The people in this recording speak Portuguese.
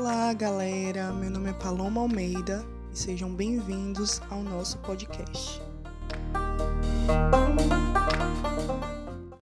Olá, galera. Meu nome é Paloma Almeida e sejam bem-vindos ao nosso podcast.